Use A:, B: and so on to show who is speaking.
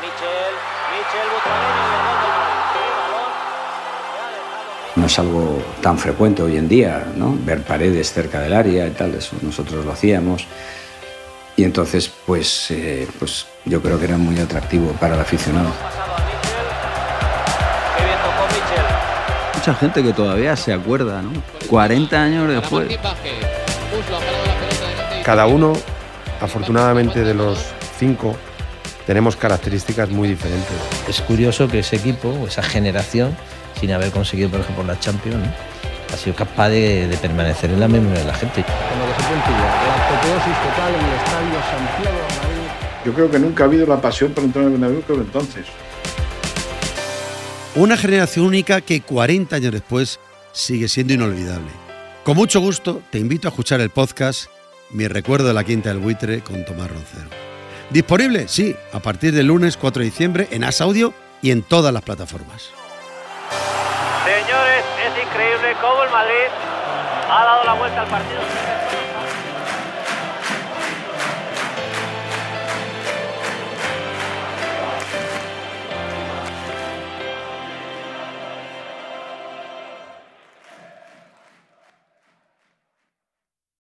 A: Michel, Michel
B: No es algo tan frecuente hoy en día, ¿no? Ver paredes cerca del área y tal, eso nosotros lo hacíamos. Y entonces, pues, eh, pues yo creo que era muy atractivo para el aficionado.
C: Mucha gente que todavía se acuerda, ¿no? 40 años después.
D: Cada uno, afortunadamente de los cinco, tenemos características muy diferentes.
E: Es curioso que ese equipo, o esa generación, sin haber conseguido, por ejemplo, la Champions, ¿no? ha sido capaz de, de permanecer en la memoria de la gente.
F: Yo creo que nunca ha habido la pasión por entrar en el Bernabéu como entonces.
G: Una generación única que 40 años después sigue siendo inolvidable. Con mucho gusto te invito a escuchar el podcast Mi recuerdo de la Quinta del Buitre con Tomás Roncero. Disponible, sí, a partir del lunes 4 de diciembre en As Audio y en todas las plataformas.
A: Señores, es increíble cómo el Madrid ha dado la vuelta al partido.